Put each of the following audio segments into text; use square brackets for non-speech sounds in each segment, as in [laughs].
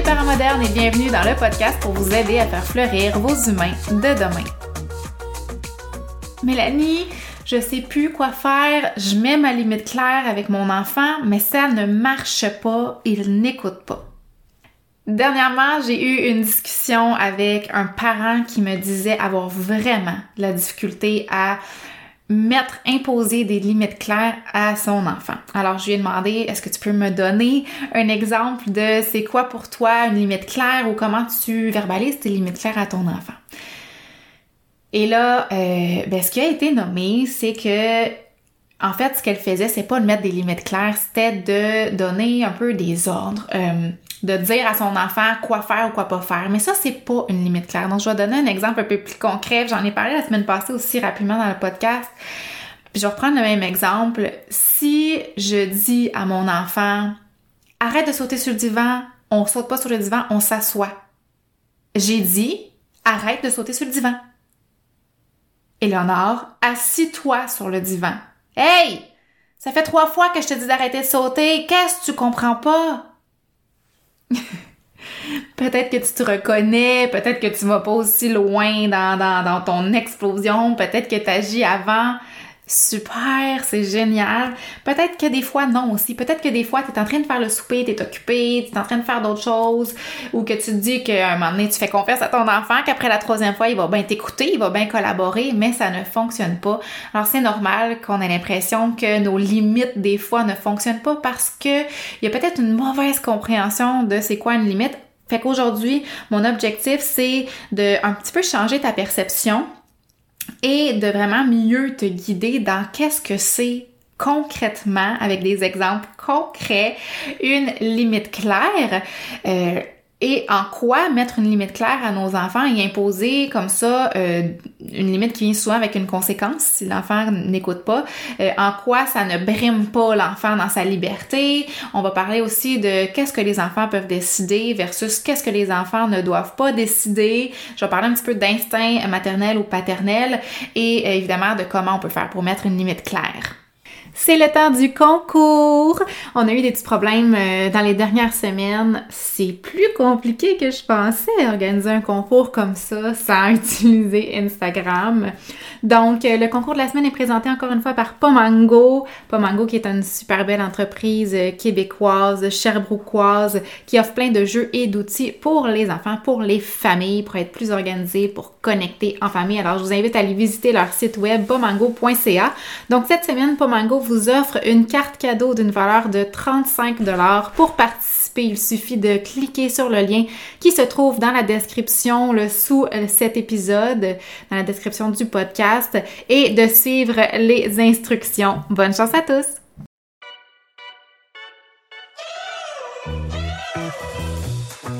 les parents modernes et bienvenue dans le podcast pour vous aider à faire fleurir vos humains de demain. Mélanie, je sais plus quoi faire, je mets ma limite claire avec mon enfant, mais ça ne marche pas, il n'écoute pas. Dernièrement, j'ai eu une discussion avec un parent qui me disait avoir vraiment la difficulté à mettre, imposer des limites claires à son enfant. Alors, je lui ai demandé, est-ce que tu peux me donner un exemple de c'est quoi pour toi une limite claire ou comment tu verbalises tes limites claires à ton enfant? Et là, euh, ben, ce qui a été nommé, c'est que en fait, ce qu'elle faisait, c'est pas de mettre des limites claires, c'était de donner un peu des ordres, euh, de dire à son enfant quoi faire ou quoi pas faire. Mais ça, c'est pas une limite claire. Donc, je vais donner un exemple un peu plus concret. J'en ai parlé la semaine passée aussi rapidement dans le podcast. Je vais reprendre le même exemple. Si je dis à mon enfant, arrête de sauter sur le divan, on saute pas sur le divan, on s'assoit. J'ai dit, arrête de sauter sur le divan. Éléonore, assis-toi sur le divan. Hey! Ça fait trois fois que je te dis d'arrêter de sauter. Qu'est-ce que tu comprends pas? [laughs] peut-être que tu te reconnais, peut-être que tu vas pas aussi loin dans, ton explosion, peut-être que tu agis avant super, c'est génial. Peut-être que des fois, non aussi. Peut-être que des fois, tu en train de faire le souper, tu occupé, tu en train de faire d'autres choses, ou que tu te dis qu'à un moment donné, tu fais confiance à ton enfant, qu'après la troisième fois, il va bien t'écouter, il va bien collaborer, mais ça ne fonctionne pas. Alors, c'est normal qu'on ait l'impression que nos limites, des fois, ne fonctionnent pas parce que il y a peut-être une mauvaise compréhension de c'est quoi une limite. Fait qu'aujourd'hui, mon objectif, c'est de un petit peu changer ta perception et de vraiment mieux te guider dans qu'est-ce que c'est concrètement, avec des exemples concrets, une limite claire. Euh, et en quoi mettre une limite claire à nos enfants et imposer comme ça euh, une limite qui vient souvent avec une conséquence si l'enfant n'écoute pas, euh, en quoi ça ne brime pas l'enfant dans sa liberté? On va parler aussi de qu'est-ce que les enfants peuvent décider versus qu'est-ce que les enfants ne doivent pas décider. Je vais parler un petit peu d'instinct maternel ou paternel et euh, évidemment de comment on peut faire pour mettre une limite claire. C'est le temps du concours. On a eu des petits problèmes euh, dans les dernières semaines. C'est plus compliqué que je pensais organiser un concours comme ça sans [laughs] utiliser Instagram. Donc, euh, le concours de la semaine est présenté encore une fois par Pomango. Pomango qui est une super belle entreprise euh, québécoise, cherbrouquoise, qui offre plein de jeux et d'outils pour les enfants, pour les familles, pour être plus organisés, pour connecter en famille. Alors, je vous invite à aller visiter leur site web pomango.ca. Donc, cette semaine, Pomango offre une carte cadeau d'une valeur de 35 pour participer. Il suffit de cliquer sur le lien qui se trouve dans la description le, sous euh, cet épisode, dans la description du podcast et de suivre les instructions. Bonne chance à tous!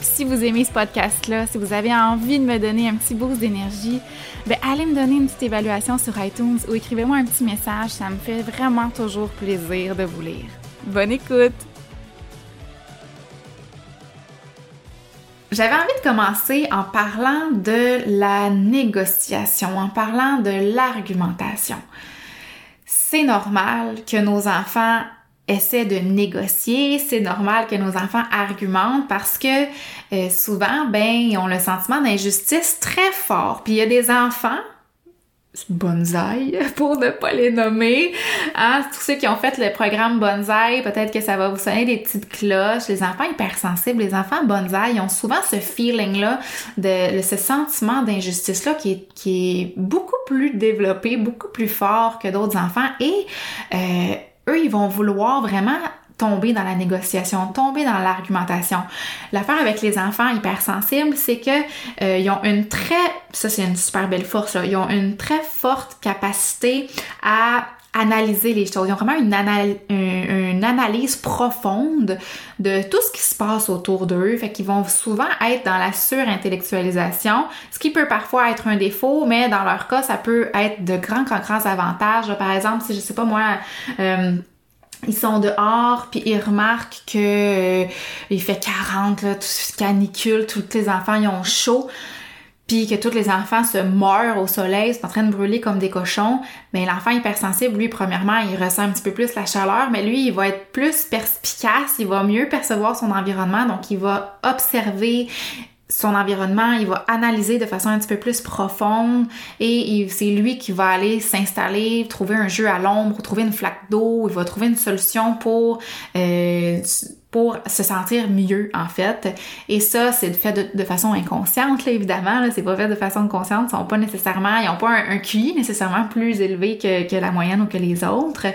si vous aimez ce podcast-là, si vous avez envie de me donner un petit boost d'énergie, ben allez me donner une petite évaluation sur iTunes ou écrivez-moi un petit message. Ça me fait vraiment toujours plaisir de vous lire. Bonne écoute! J'avais envie de commencer en parlant de la négociation, en parlant de l'argumentation. C'est normal que nos enfants essaie de négocier, c'est normal que nos enfants argumentent parce que euh, souvent, ben, ils ont le sentiment d'injustice très fort. Puis il y a des enfants bonsaï, [laughs] pour ne pas les nommer. Hein? Tous ceux qui ont fait le programme bonsaï, peut-être que ça va vous sonner des petites cloches. Les enfants hypersensibles, les enfants bonsaï, ils ont souvent ce feeling-là, de, ce sentiment d'injustice-là qui est, beaucoup plus développé, beaucoup plus fort que d'autres enfants. Et euh, eux, ils vont vouloir vraiment tomber dans la négociation, tomber dans l'argumentation. L'affaire avec les enfants hypersensibles, c'est que euh, ils ont une très, ça c'est une super belle force, là, ils ont une très forte capacité à analyser les choses. Ils ont vraiment une, analyse profonde de tout ce qui se passe autour d'eux. Fait qu'ils vont souvent être dans la surintellectualisation, ce qui peut parfois être un défaut, mais dans leur cas, ça peut être de grands, grands, grands avantages. Par exemple, si je sais pas moi, euh, ils sont dehors puis ils remarquent que euh, il fait 40 là, tout canicule, tous les enfants ils ont chaud puis que tous les enfants se meurent au soleil, sont en train de brûler comme des cochons, mais l'enfant hypersensible, lui, premièrement, il ressent un petit peu plus la chaleur, mais lui, il va être plus perspicace, il va mieux percevoir son environnement, donc il va observer son environnement, il va analyser de façon un petit peu plus profonde. Et c'est lui qui va aller s'installer, trouver un jeu à l'ombre, trouver une flaque d'eau, il va trouver une solution pour euh, pour se sentir mieux en fait. Et ça, c'est fait de, de, façon inconsciente, là, évidemment. Là, c'est pas fait de façon consciente. Ils sont pas nécessairement, ils ont pas un, QI nécessairement plus élevé que, que, la moyenne ou que les autres.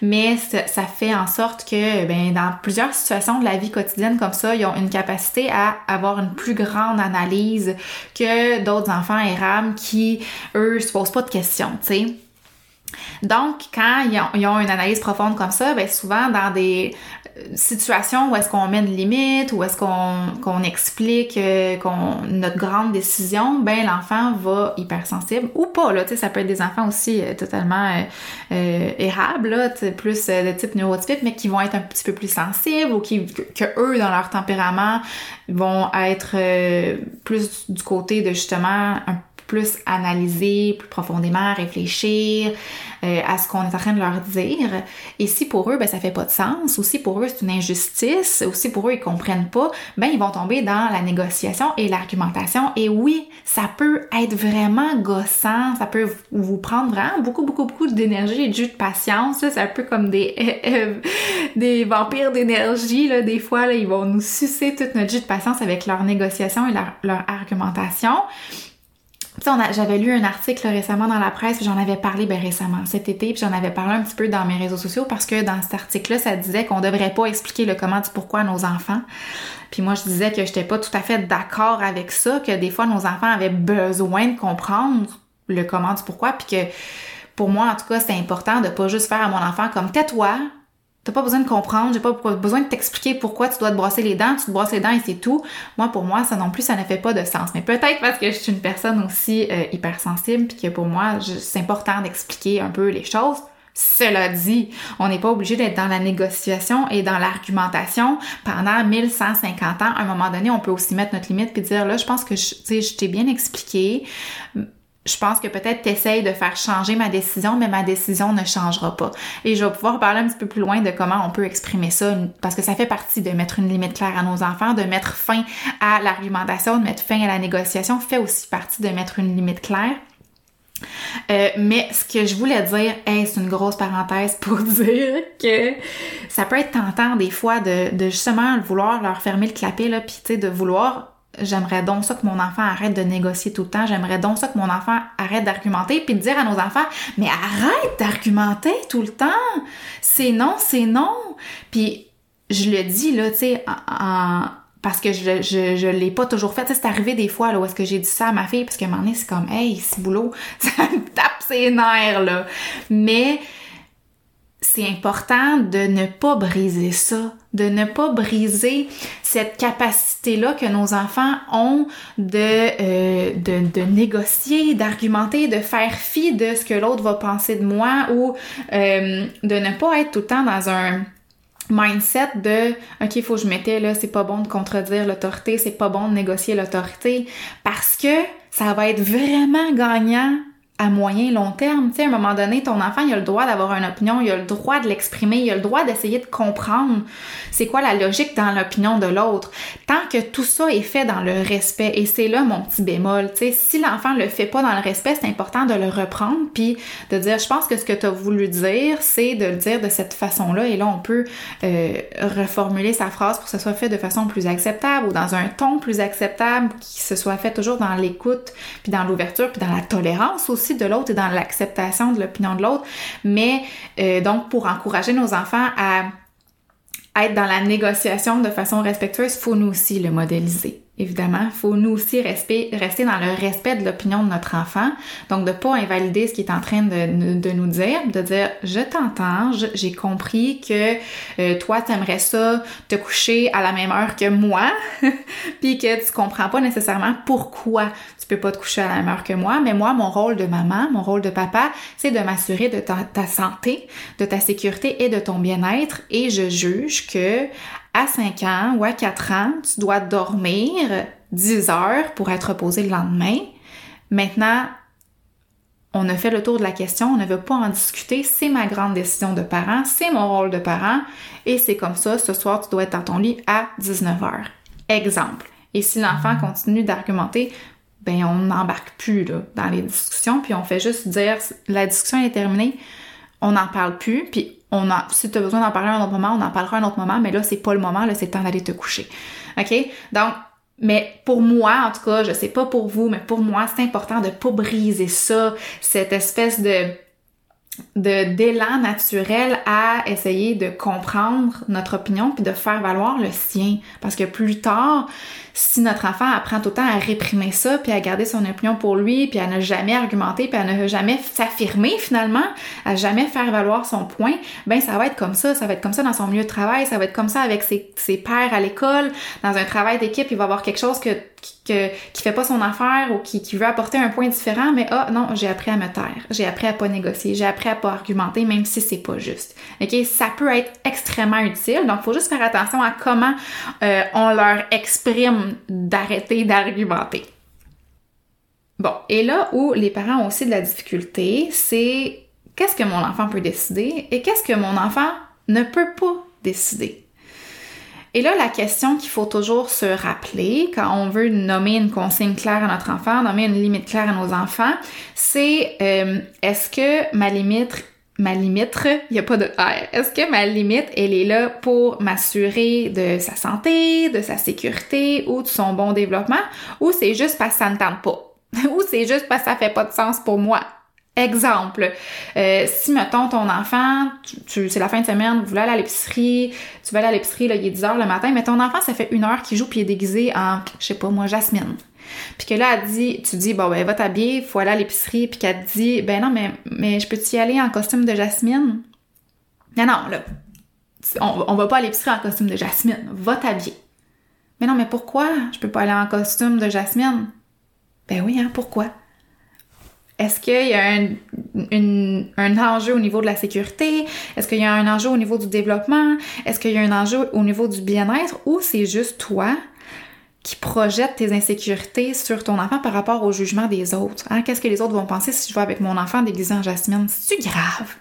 Mais ça, fait en sorte que, ben, dans plusieurs situations de la vie quotidienne comme ça, ils ont une capacité à avoir une plus grande analyse que d'autres enfants érables qui, eux, se posent pas de questions, tu sais. Donc, quand ils ont, ils ont, une analyse profonde comme ça, ben souvent dans des situation où est-ce qu'on met une limite, où est-ce qu'on explique euh, qu'on notre grande décision, ben l'enfant va hypersensible ou pas là, ça peut être des enfants aussi euh, totalement euh, euh érables là, plus de type neurotypique mais qui vont être un petit peu plus sensibles ou qui que, eux dans leur tempérament vont être plus du côté de justement un plus analyser plus profondément, réfléchir euh, à ce qu'on est en train de leur dire. Et si pour eux, ben, ça fait pas de sens, ou si pour eux c'est une injustice, ou si pour eux ils comprennent pas, ben ils vont tomber dans la négociation et l'argumentation. Et oui, ça peut être vraiment gossant, ça peut vous prendre vraiment beaucoup, beaucoup, beaucoup d'énergie et de jus de patience. C'est un peu comme des, [laughs] des vampires d'énergie. Là. Des fois, là, ils vont nous sucer toute notre jus de patience avec leur négociation et leur, leur argumentation j'avais lu un article récemment dans la presse, j'en avais parlé ben, récemment cet été, puis j'en avais parlé un petit peu dans mes réseaux sociaux parce que dans cet article-là, ça disait qu'on devrait pas expliquer le comment du pourquoi à nos enfants. Puis moi, je disais que j'étais pas tout à fait d'accord avec ça, que des fois nos enfants avaient besoin de comprendre le comment du pourquoi, puis que pour moi, en tout cas, c'est important de pas juste faire à mon enfant comme tais-toi, T'as pas besoin de comprendre, j'ai pas besoin de t'expliquer pourquoi tu dois te brosser les dents, tu te brosses les dents et c'est tout. Moi, pour moi, ça non plus, ça ne fait pas de sens. Mais peut-être parce que je suis une personne aussi euh, hypersensible, puis que pour moi, c'est important d'expliquer un peu les choses. Cela dit, on n'est pas obligé d'être dans la négociation et dans l'argumentation pendant 1150 ans. À un moment donné, on peut aussi mettre notre limite puis dire là, je pense que je, je t'ai bien expliqué je pense que peut-être t'essayes de faire changer ma décision, mais ma décision ne changera pas. Et je vais pouvoir parler un petit peu plus loin de comment on peut exprimer ça, parce que ça fait partie de mettre une limite claire à nos enfants, de mettre fin à l'argumentation, de mettre fin à la négociation, fait aussi partie de mettre une limite claire. Euh, mais ce que je voulais dire, c'est une grosse parenthèse pour [laughs] dire que ça peut être tentant des fois de, de justement vouloir leur fermer le clapet, là, puis de vouloir J'aimerais donc ça que mon enfant arrête de négocier tout le temps. J'aimerais donc ça que mon enfant arrête d'argumenter puis de dire à nos enfants mais arrête d'argumenter tout le temps. C'est non, c'est non. Puis je le dis là, tu sais, en, parce que je, je, je l'ai pas toujours fait. C'est arrivé des fois là où est-ce que j'ai dit ça à ma fille parce qu'à un moment donné, c'est comme Hey, ce boulot, [laughs] ça me tape ses nerfs là. Mais c'est important de ne pas briser ça, de ne pas briser cette capacité-là que nos enfants ont de, euh, de, de, négocier, d'argumenter, de faire fi de ce que l'autre va penser de moi ou euh, de ne pas être tout le temps dans un mindset de OK, il faut que je mette là, c'est pas bon de contredire l'autorité, c'est pas bon de négocier l'autorité parce que ça va être vraiment gagnant à moyen long terme. Tu sais, à un moment donné, ton enfant, il a le droit d'avoir une opinion, il a le droit de l'exprimer, il a le droit d'essayer de comprendre c'est quoi la logique dans l'opinion de l'autre. Tant que tout ça est fait dans le respect, et c'est là mon petit bémol, tu sais, si l'enfant le fait pas dans le respect, c'est important de le reprendre puis de dire, je pense que ce que tu as voulu dire, c'est de le dire de cette façon-là, et là, on peut euh, reformuler sa phrase pour que ce soit fait de façon plus acceptable ou dans un ton plus acceptable, qui se soit fait toujours dans l'écoute, puis dans l'ouverture, puis dans la tolérance aussi de l'autre et dans l'acceptation de l'opinion de l'autre, mais euh, donc pour encourager nos enfants à être dans la négociation de façon respectueuse, faut nous aussi le modéliser évidemment, faut nous aussi rester, rester dans le respect de l'opinion de notre enfant. Donc, de pas invalider ce qu'il est en train de, nous dire, de dire, je t'entends, j'ai compris que euh, toi, t'aimerais ça te coucher à la même heure que moi, [laughs] puis que tu comprends pas nécessairement pourquoi tu peux pas te coucher à la même heure que moi. Mais moi, mon rôle de maman, mon rôle de papa, c'est de m'assurer de ta santé, de ta sécurité et de ton bien-être. Et je juge que à 5 ans ou à 4 ans, tu dois dormir 10 heures pour être reposé le lendemain. Maintenant, on a fait le tour de la question, on ne veut pas en discuter, c'est ma grande décision de parent, c'est mon rôle de parent, et c'est comme ça, ce soir, tu dois être dans ton lit à 19 heures. Exemple. Et si l'enfant continue d'argumenter, ben on n'embarque plus dans les discussions, puis on fait juste dire la discussion est terminée, on n'en parle plus, puis on a, si tu as besoin d'en parler à un autre moment, on en parlera un autre moment, mais là, c'est pas le moment, là, c'est le temps d'aller te coucher. OK? Donc, mais pour moi, en tout cas, je sais pas pour vous, mais pour moi, c'est important de pas briser ça, cette espèce de de d'élan naturel à essayer de comprendre notre opinion puis de faire valoir le sien parce que plus tard si notre enfant apprend tout le temps à réprimer ça, puis à garder son opinion pour lui, puis à ne jamais argumenter, puis à ne jamais s'affirmer finalement, à jamais faire valoir son point, ben ça va être comme ça, ça va être comme ça dans son milieu de travail, ça va être comme ça avec ses, ses pairs à l'école, dans un travail d'équipe, il va avoir quelque chose que, que, qui fait pas son affaire ou qui, qui veut apporter un point différent, mais ah non, j'ai appris à me taire, j'ai appris à pas négocier, j'ai appris à pas argumenter, même si c'est pas juste. Ok, ça peut être extrêmement utile, donc faut juste faire attention à comment euh, on leur exprime d'arrêter d'argumenter. Bon, et là où les parents ont aussi de la difficulté, c'est qu'est-ce que mon enfant peut décider et qu'est-ce que mon enfant ne peut pas décider. Et là, la question qu'il faut toujours se rappeler quand on veut nommer une consigne claire à notre enfant, nommer une limite claire à nos enfants, c'est euh, est-ce que ma limite ma limite, il n'y a pas de R. Est-ce que ma limite, elle est là pour m'assurer de sa santé, de sa sécurité ou de son bon développement, ou c'est juste parce que ça ne tente pas, [laughs] ou c'est juste parce que ça fait pas de sens pour moi? Exemple, euh, si mettons ton enfant, tu, c'est la fin de semaine, vous voulez aller à l'épicerie, tu vas aller à l'épicerie, il est 10 heures le matin, mais ton enfant, ça fait une heure qu'il joue puis il est déguisé en, je sais pas moi, Jasmine. Puis que là, elle dit, tu dis, bon, ben, va t'habiller, faut aller à l'épicerie, puis qu'elle te dit, ben non, mais, mais je peux-tu y aller en costume de Jasmine? Non, non, là, on, on va pas à l'épicerie en costume de Jasmine, va t'habiller. Mais non, mais pourquoi je peux pas aller en costume de Jasmine? Ben oui, hein, pourquoi? Est-ce qu'il y a un, un, enjeu au niveau de la sécurité? Est-ce qu'il y a un enjeu au niveau du développement? Est-ce qu'il y a un enjeu au niveau du bien-être? Ou c'est juste toi qui projette tes insécurités sur ton enfant par rapport au jugement des autres. Hein? Qu'est-ce que les autres vont penser si je vais avec mon enfant déguisé en Jasmine? C'est-tu grave?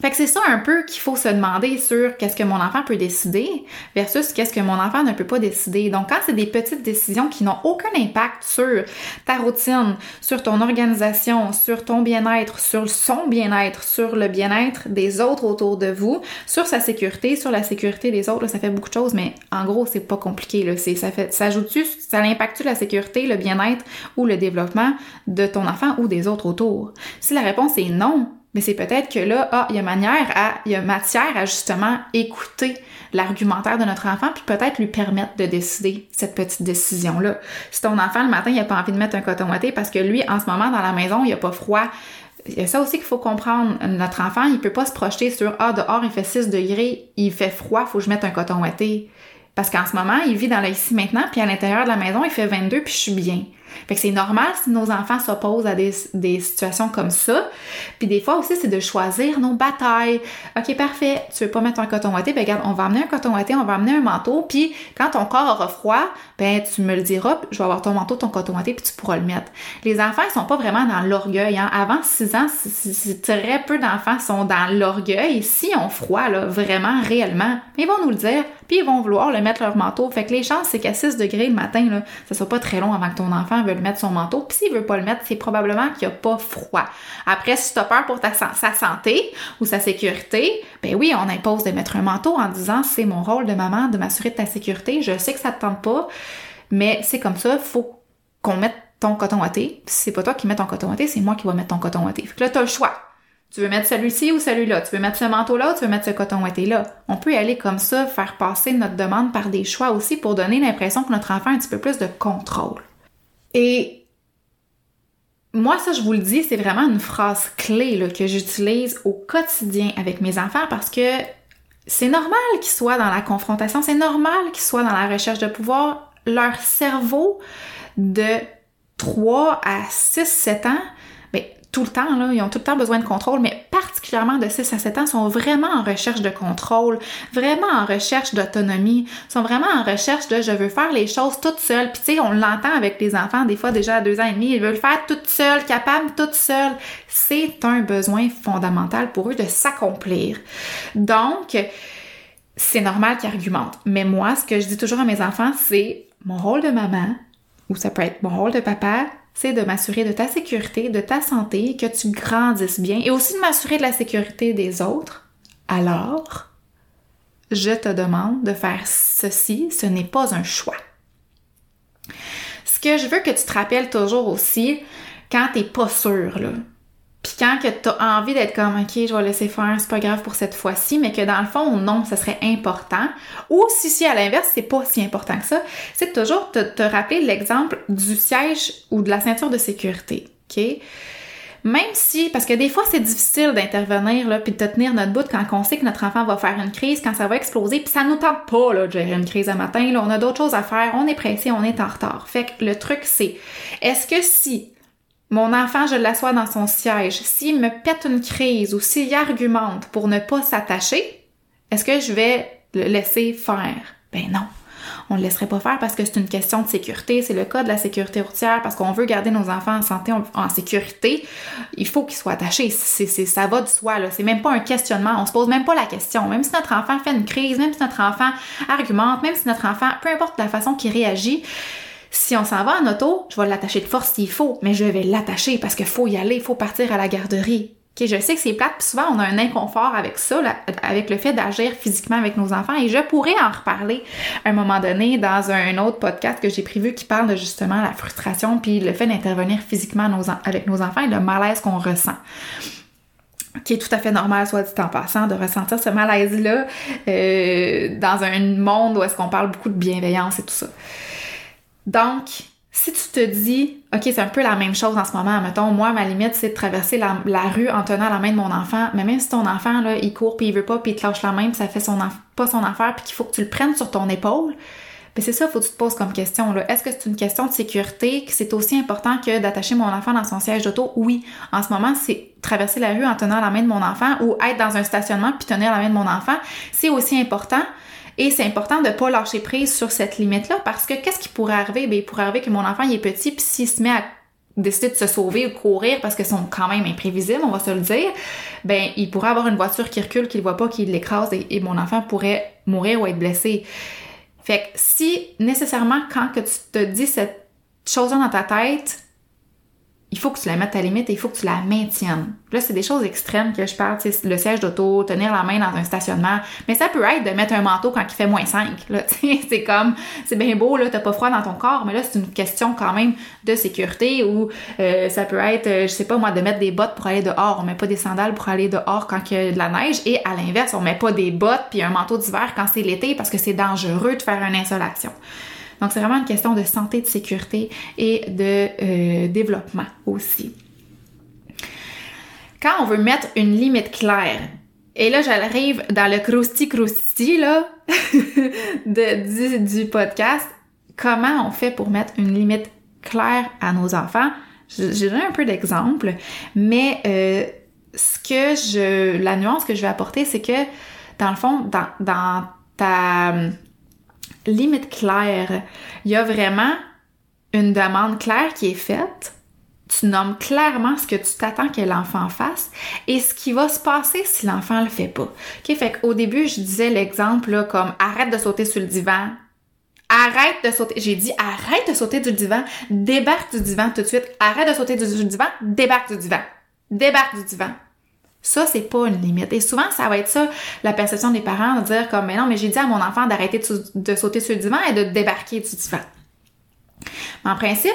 Fait que c'est ça un peu qu'il faut se demander sur qu'est-ce que mon enfant peut décider versus qu'est-ce que mon enfant ne peut pas décider. Donc quand c'est des petites décisions qui n'ont aucun impact sur ta routine, sur ton organisation, sur ton bien-être, sur son bien-être, sur le bien-être des autres autour de vous, sur sa sécurité, sur la sécurité des autres, ça fait beaucoup de choses, mais en gros c'est pas compliqué. Ça fait, ça ajoute-tu, ça impacte-tu la sécurité, le bien-être ou le développement de ton enfant ou des autres autour? Si la réponse est non, mais c'est peut-être que là, ah, il y a manière à, il y a matière à justement écouter l'argumentaire de notre enfant, puis peut-être lui permettre de décider cette petite décision-là. Si ton enfant, le matin, il a pas envie de mettre un coton ouaté parce que lui, en ce moment, dans la maison, il a pas froid, il y a ça aussi qu'il faut comprendre. Notre enfant, il peut pas se projeter sur Ah, dehors, il fait 6 degrés, il fait froid, faut que je mette un coton ouaté. Parce qu'en ce moment, il vit dans le maintenant, puis à l'intérieur de la maison, il fait 22, puis je suis bien. Fait que c'est normal si nos enfants s'opposent à des, situations comme ça. Puis des fois aussi, c'est de choisir nos batailles. OK, parfait, tu veux pas mettre un coton ouaté, ben regarde, on va amener un coton ouaté, on va amener un manteau, puis quand ton corps aura froid, ben tu me le diras, je vais avoir ton manteau, ton coton ouaté, puis tu pourras le mettre. Les enfants, ils sont pas vraiment dans l'orgueil. Hein. Avant 6 ans, très peu d'enfants sont dans l'orgueil. Si on froid, là, vraiment, réellement, ils vont nous le dire, puis ils vont vouloir le mettre leur manteau. Fait que les chances, c'est qu'à 6 degrés le matin, là, ça soit pas très long avant que ton enfant veuille mettre son manteau. Puis s'il veut pas le mettre, c'est probablement qu'il a pas froid. Après, si tu as peur pour ta, sa santé ou sa sécurité, ben oui, on impose de mettre un manteau en disant c'est mon rôle de maman de m'assurer de ta sécurité. Je sais que ça te tente pas, mais c'est comme ça, faut qu'on mette ton coton ouaté. C'est pas toi qui mets ton coton ouaté, c'est moi qui vais mettre ton coton ouaté. Fait que là, t'as le choix. Tu veux mettre celui-ci ou celui-là? Tu veux mettre ce manteau-là ou tu veux mettre ce coton ouaté-là? On peut aller comme ça, faire passer notre demande par des choix aussi pour donner l'impression que notre enfant a un petit peu plus de contrôle. Et moi, ça, je vous le dis, c'est vraiment une phrase clé là, que j'utilise au quotidien avec mes enfants parce que c'est normal qu'ils soient dans la confrontation, c'est normal qu'ils soient dans la recherche de pouvoir. Leur cerveau de 3 à 6, 7 ans, tout le temps, là, ils ont tout le temps besoin de contrôle, mais particulièrement de 6 à 7 ans, sont vraiment en recherche de contrôle, vraiment en recherche d'autonomie, sont vraiment en recherche de je veux faire les choses toute seule. Puis tu sais, on l'entend avec les enfants, des fois déjà à deux ans et demi, ils veulent faire toute seule, capable toute seule. C'est un besoin fondamental pour eux de s'accomplir. Donc, c'est normal qu'ils argumentent. Mais moi, ce que je dis toujours à mes enfants, c'est mon rôle de maman, ou ça peut être mon rôle de papa, c'est de m'assurer de ta sécurité, de ta santé, que tu grandisses bien et aussi de m'assurer de la sécurité des autres. Alors, je te demande de faire ceci, ce n'est pas un choix. Ce que je veux que tu te rappelles toujours aussi, quand t'es pas sûr, là, puis quand que tu as envie d'être comme OK, je vais laisser faire, c'est pas grave pour cette fois-ci, mais que dans le fond, non, ça serait important. Ou si si à l'inverse, c'est pas si important que ça, c'est toujours te, te rappeler l'exemple du siège ou de la ceinture de sécurité. OK? Même si, parce que des fois c'est difficile d'intervenir là, puis de tenir notre bout quand on sait que notre enfant va faire une crise, quand ça va exploser, puis ça nous tente pas là, de gérer une crise à matin. Là, on a d'autres choses à faire, on est pressé, on est en retard. Fait que le truc c'est, est-ce que si mon enfant, je l'assois dans son siège. S'il me pète une crise ou s'il argumente pour ne pas s'attacher, est-ce que je vais le laisser faire? Ben non. On ne le laisserait pas faire parce que c'est une question de sécurité. C'est le cas de la sécurité routière parce qu'on veut garder nos enfants en santé, en sécurité. Il faut qu'ils soient attachés. C'est, ça va de soi. C'est même pas un questionnement. On se pose même pas la question. Même si notre enfant fait une crise, même si notre enfant argumente, même si notre enfant, peu importe la façon qu'il réagit, si on s'en va en auto, je vais l'attacher de force s'il faut, mais je vais l'attacher parce qu'il faut y aller, il faut partir à la garderie. Okay, je sais que c'est plate, puis souvent on a un inconfort avec ça, avec le fait d'agir physiquement avec nos enfants, et je pourrais en reparler à un moment donné dans un autre podcast que j'ai prévu qui parle de justement la frustration, puis le fait d'intervenir physiquement avec nos enfants et le malaise qu'on ressent qui est tout à fait normal, soit dit en passant, de ressentir ce malaise-là euh, dans un monde où est-ce qu'on parle beaucoup de bienveillance et tout ça. Donc, si tu te dis, OK, c'est un peu la même chose en ce moment, mettons, moi, ma limite, c'est de traverser la, rue en tenant la main de mon enfant, mais même si ton enfant, là, il court puis il veut pas puis il te lâche la main puis ça fait son pas son affaire puis qu'il faut que tu le prennes sur ton épaule, ben c'est ça, faut que tu te poses comme question, là. Est-ce que c'est une question de sécurité, que c'est aussi important que d'attacher mon enfant dans son siège d'auto? Oui. En ce moment, c'est traverser la rue en tenant la main de mon enfant ou être dans un stationnement puis tenir la main de mon enfant. C'est aussi important et c'est important de ne pas lâcher prise sur cette limite-là parce que qu'est-ce qui pourrait arriver? Bien, il pourrait arriver que mon enfant il est petit, puis s'il se met à décider de se sauver ou courir parce qu'ils sont quand même imprévisibles, on va se le dire, ben il pourrait avoir une voiture qui recule, qu'il voit pas, qui l'écrase et, mon enfant pourrait mourir ou être blessé. Fait que si nécessairement quand que tu te dis cette chose-là dans ta tête, il faut que tu la mettes à limite et il faut que tu la maintiennes. Là, c'est des choses extrêmes que je parle, c'est le siège d'auto, tenir la main dans un stationnement, mais ça peut être de mettre un manteau quand il fait moins 5. [laughs] c'est comme, c'est bien beau, là, t'as pas froid dans ton corps, mais là, c'est une question quand même de sécurité ou euh, ça peut être, euh, je sais pas moi, de mettre des bottes pour aller dehors. On met pas des sandales pour aller dehors quand il y a de la neige et à l'inverse, on met pas des bottes puis un manteau d'hiver quand c'est l'été parce que c'est dangereux de faire une insolation. Donc, c'est vraiment une question de santé, de sécurité et de euh, développement aussi. Quand on veut mettre une limite claire, et là, j'arrive dans le crousty là, [laughs] de, du, podcast, comment on fait pour mettre une limite claires à nos enfants? J'ai donné un peu d'exemples, mais euh, ce que je, la nuance que je vais apporter, c'est que dans le fond, dans, dans ta limite claire, il y a vraiment une demande claire qui est faite. Tu nommes clairement ce que tu t'attends que l'enfant fasse et ce qui va se passer si l'enfant le fait pas. OK? Fait qu'au début, je disais l'exemple comme arrête de sauter sur le divan, Arrête de sauter. J'ai dit arrête de sauter du divan, débarque du divan tout de suite. Arrête de sauter du divan, débarque du divan. Débarque du divan. Ça, c'est pas une limite. Et souvent, ça va être ça, la perception des parents, de dire comme, mais non, mais j'ai dit à mon enfant d'arrêter de, sauter sur le divan et de débarquer du divan. Mais en principe,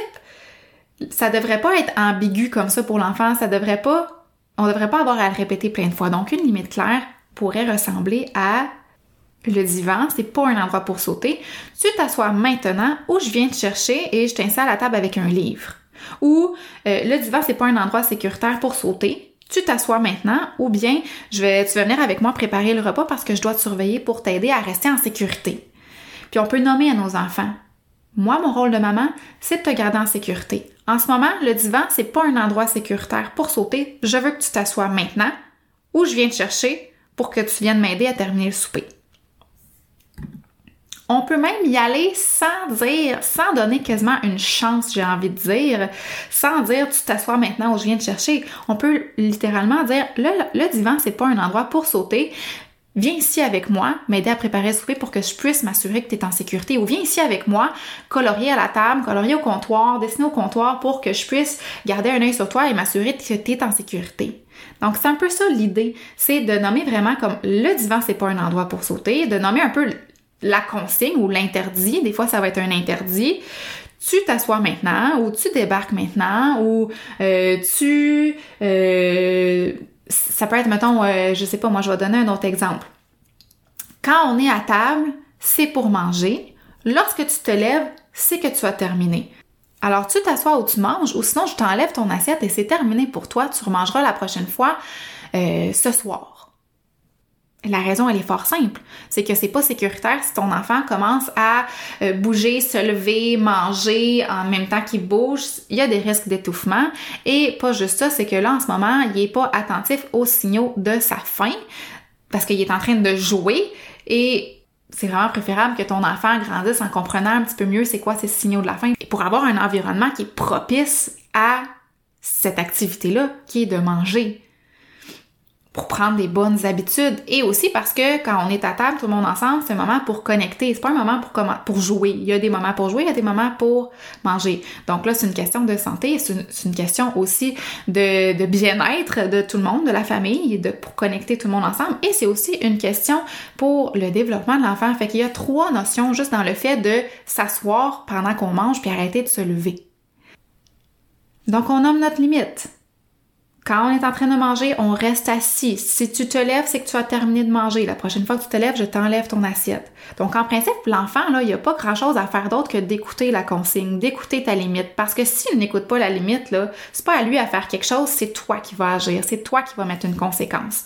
ça devrait pas être ambigu comme ça pour l'enfant. Ça devrait pas, on devrait pas avoir à le répéter plein de fois. Donc, une limite claire pourrait ressembler à le divan, c'est pas un endroit pour sauter. Tu t'assois maintenant ou je viens te chercher et je t'installe à la table avec un livre. Ou euh, le divan, c'est pas un endroit sécuritaire pour sauter. Tu t'assois maintenant ou bien je vais, tu vas venir avec moi préparer le repas parce que je dois te surveiller pour t'aider à rester en sécurité. Puis on peut nommer à nos enfants. Moi, mon rôle de maman, c'est de te garder en sécurité. En ce moment, le divan, c'est pas un endroit sécuritaire pour sauter. Je veux que tu t'assoies maintenant ou je viens te chercher pour que tu viennes m'aider à terminer le souper. On peut même y aller sans dire, sans donner quasiment une chance, j'ai envie de dire, sans dire tu t'assois maintenant où je viens te chercher. On peut littéralement dire le, le divan, c'est pas un endroit pour sauter. Viens ici avec moi, m'aider à préparer le souper pour que je puisse m'assurer que tu es en sécurité. Ou viens ici avec moi, colorier à la table, colorier au comptoir, dessiner au comptoir pour que je puisse garder un œil sur toi et m'assurer que tu es en sécurité. Donc, c'est un peu ça l'idée, c'est de nommer vraiment comme le divan, c'est pas un endroit pour sauter, de nommer un peu la consigne ou l'interdit, des fois ça va être un interdit, tu t'assois maintenant ou tu débarques maintenant ou euh, tu... Euh, ça peut être, mettons, euh, je sais pas, moi je vais donner un autre exemple. Quand on est à table, c'est pour manger. Lorsque tu te lèves, c'est que tu as terminé. Alors tu t'assois ou tu manges ou sinon je t'enlève ton assiette et c'est terminé pour toi. Tu remangeras la prochaine fois ce soir. La raison, elle est fort simple. C'est que c'est pas sécuritaire si ton enfant commence à euh, bouger, se lever, manger en même temps qu'il bouge. Il y a des risques d'étouffement. Et pas juste ça, c'est que là, en ce moment, il est pas attentif aux signaux de sa faim parce qu'il est en train de jouer et c'est vraiment préférable que ton enfant grandisse en comprenant un petit peu mieux c'est quoi ces signaux de la faim pour avoir un environnement qui est propice à cette activité-là, qui est de manger pour prendre des bonnes habitudes et aussi parce que quand on est à table tout le monde ensemble, c'est un moment pour connecter, c'est pas un moment pour pour jouer. Il y a des moments pour jouer, il y a des moments pour manger. Donc là, c'est une question de santé, c'est une, question aussi de, de bien-être de tout le monde, de la famille, de pour connecter tout le monde ensemble et c'est aussi une question pour le développement de l'enfant. Fait qu'il y a trois notions juste dans le fait de s'asseoir pendant qu'on mange puis arrêter de se lever. Donc on nomme notre limite. Quand on est en train de manger, on reste assis. Si tu te lèves, c'est que tu as terminé de manger. La prochaine fois que tu te lèves, je t'enlève ton assiette. Donc, en principe, l'enfant, là, il n'y a pas grand chose à faire d'autre que d'écouter la consigne, d'écouter ta limite. Parce que s'il n'écoute pas la limite, là, c'est pas à lui à faire quelque chose, c'est toi qui vas agir. C'est toi qui vas mettre une conséquence.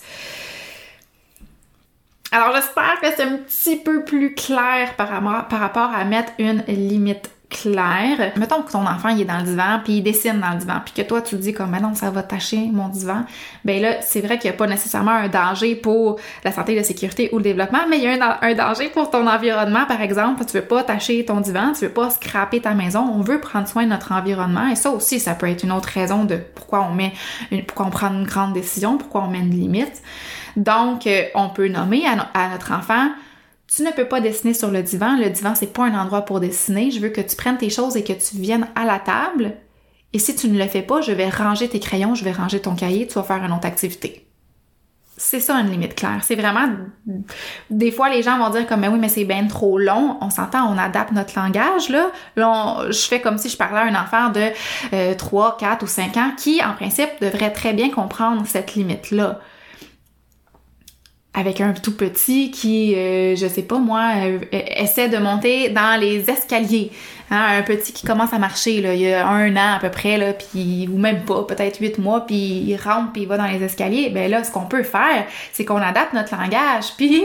Alors, j'espère que c'est un petit peu plus clair par rapport à mettre une limite clair. Mettons que ton enfant il est dans le divan puis il dessine dans le divan puis que toi tu dis comme non ça va tâcher mon divan. Ben là c'est vrai qu'il n'y a pas nécessairement un danger pour la santé, la sécurité ou le développement, mais il y a un, danger pour ton environnement par exemple. Tu veux pas tâcher ton divan, tu veux pas scraper ta maison. On veut prendre soin de notre environnement et ça aussi ça peut être une autre raison de pourquoi on met une, pourquoi on prend une grande décision, pourquoi on met une limite. Donc euh, on peut nommer à notre enfant tu ne peux pas dessiner sur le divan. Le divan, c'est pas un endroit pour dessiner. Je veux que tu prennes tes choses et que tu viennes à la table. Et si tu ne le fais pas, je vais ranger tes crayons, je vais ranger ton cahier, tu vas faire une autre activité. C'est ça une limite claire. C'est vraiment des fois les gens vont dire comme mais oui mais c'est bien trop long. On s'entend, on adapte notre langage là. Là, je fais comme si je parlais à un enfant de 3, euh, 4 ou 5 ans qui en principe devrait très bien comprendre cette limite là avec un tout petit qui, euh, je sais pas moi, euh, essaie de monter dans les escaliers. Hein, un petit qui commence à marcher, là, il y a un an à peu près, là, puis, ou même pas, peut-être huit mois, puis il rampe, puis il va dans les escaliers, ben là, ce qu'on peut faire, c'est qu'on adapte notre langage, [laughs] puis,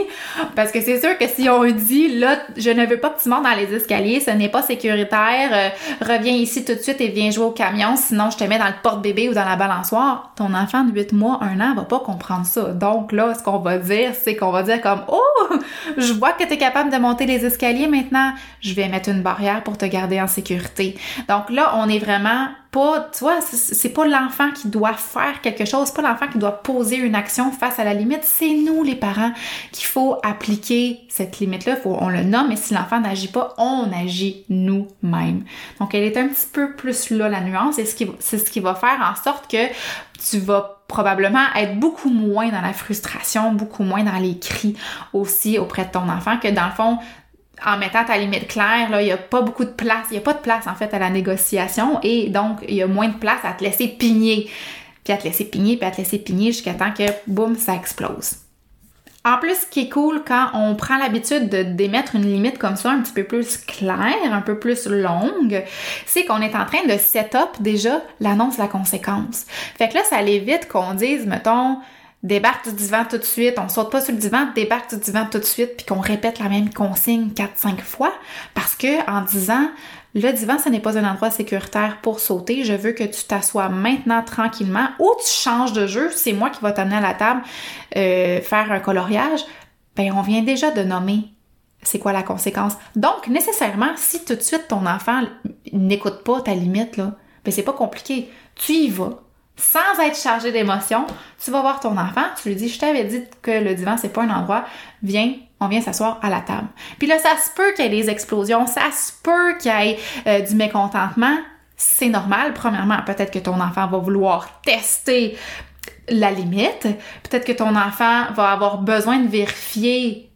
parce que c'est sûr que si on dit, là, je ne veux pas que tu montes dans les escaliers, ce n'est pas sécuritaire, euh, reviens ici tout de suite et viens jouer au camion, sinon je te mets dans le porte-bébé ou dans la balançoire, ton enfant de 8 mois, un an, va pas comprendre ça. Donc là, ce qu'on va dire, c'est qu'on va dire comme, oh, je vois que tu es capable de monter les escaliers maintenant, je vais mettre une barrière pour te en sécurité. Donc là, on est vraiment pas, tu vois, c'est pas l'enfant qui doit faire quelque chose, pas l'enfant qui doit poser une action face à la limite, c'est nous les parents qu'il faut appliquer cette limite-là, on le nomme, mais si l'enfant n'agit pas, on agit nous-mêmes. Donc elle est un petit peu plus là la nuance, et c'est ce qui va faire en sorte que tu vas probablement être beaucoup moins dans la frustration, beaucoup moins dans les cris aussi auprès de ton enfant que dans le fond, en mettant ta limite claire, il n'y a pas beaucoup de place, il n'y a pas de place en fait à la négociation et donc il y a moins de place à te laisser pigner, puis à te laisser pigner, puis à te laisser pigner jusqu'à temps que boum, ça explose. En plus, ce qui est cool quand on prend l'habitude de d'émettre une limite comme ça, un petit peu plus claire, un peu plus longue, c'est qu'on est en train de set up déjà l'annonce, la conséquence. Fait que là, ça allait vite qu'on dise, mettons, débarque du divan tout de suite, on saute pas sur le divan, débarque du divan tout de suite, puis qu'on répète la même consigne 4-5 fois, parce que en disant le divan, ce n'est pas un endroit sécuritaire pour sauter. Je veux que tu t'assoies maintenant tranquillement ou tu changes de jeu. C'est moi qui va t'amener à la table euh, faire un coloriage. Ben, on vient déjà de nommer c'est quoi la conséquence. Donc, nécessairement, si tout de suite ton enfant n'écoute pas ta limite, là, ben c'est pas compliqué. Tu y vas, sans être chargé d'émotions, tu vas voir ton enfant, tu lui dis je t'avais dit que le divan c'est pas un endroit, viens, on vient s'asseoir à la table. Puis là ça se peut qu'il y ait des explosions, ça se peut qu'il y ait euh, du mécontentement, c'est normal. Premièrement, peut-être que ton enfant va vouloir tester la limite, peut-être que ton enfant va avoir besoin de vérifier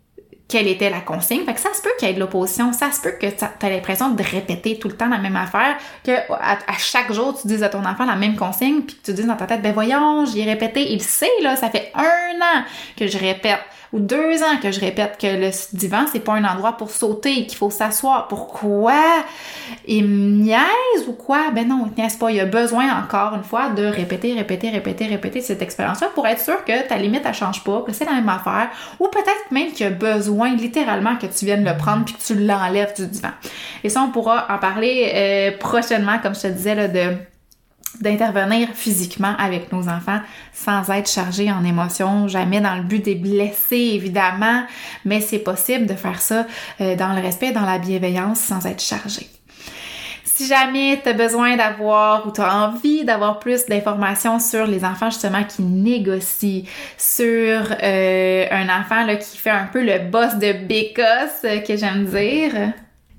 quelle était la consigne. Fait que ça se peut qu'il y ait de l'opposition, ça se peut que tu l'impression de répéter tout le temps la même affaire, que à, chaque jour tu dises à ton enfant la même consigne, puis que tu dises dans ta tête, ben voyons, j'y ai répété, il sait là, ça fait un an que je répète ou deux ans que je répète que le divan, c'est pas un endroit pour sauter, qu'il faut s'asseoir. Pourquoi? Il niaise ou quoi? Ben non, il niaise pas. Il a besoin, encore une fois, de répéter, répéter, répéter, répéter cette expérience-là pour être sûr que ta limite, elle change pas, que c'est la même affaire. Ou peut-être même qu'il y a besoin, littéralement, que tu viennes le prendre puis que tu l'enlèves du divan. Et ça, on pourra en parler euh, prochainement, comme je te disais, là, de d'intervenir physiquement avec nos enfants sans être chargé en émotions, jamais dans le but de blesser évidemment, mais c'est possible de faire ça euh, dans le respect, dans la bienveillance sans être chargé. Si jamais tu besoin d'avoir ou tu as envie d'avoir plus d'informations sur les enfants justement qui négocient, sur euh, un enfant là, qui fait un peu le boss de bécosse euh, que j'aime dire,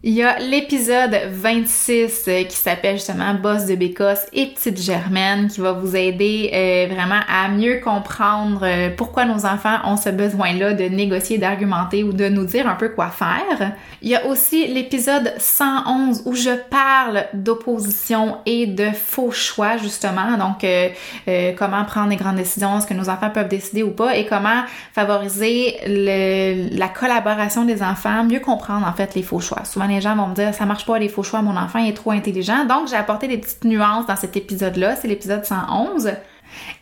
il y a l'épisode 26 euh, qui s'appelle justement Boss de Bécosse et Petite Germaine qui va vous aider euh, vraiment à mieux comprendre euh, pourquoi nos enfants ont ce besoin-là de négocier, d'argumenter ou de nous dire un peu quoi faire. Il y a aussi l'épisode 111 où je parle d'opposition et de faux choix justement, donc comment prendre les grandes décisions, ce que nos enfants peuvent décider ou pas et comment favoriser la collaboration des enfants, mieux comprendre en fait les faux choix. Les gens vont me dire ça marche pas les faux choix, mon enfant est trop intelligent. Donc j'ai apporté des petites nuances dans cet épisode-là, c'est l'épisode 111.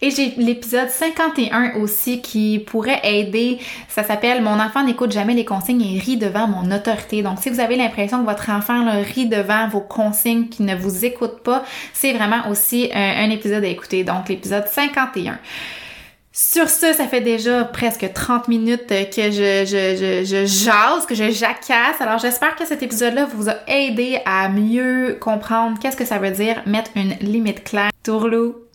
Et j'ai l'épisode 51 aussi qui pourrait aider. Ça s'appelle Mon enfant n'écoute jamais les consignes et rit devant mon autorité. Donc, si vous avez l'impression que votre enfant rit devant vos consignes, qui ne vous écoute pas, c'est vraiment aussi un, un épisode à écouter. Donc, l'épisode 51. Sur ce, ça fait déjà presque 30 minutes que je, je, je, je jase, que je jacasse. Alors j'espère que cet épisode-là vous a aidé à mieux comprendre qu'est-ce que ça veut dire mettre une limite claire. Tourlou!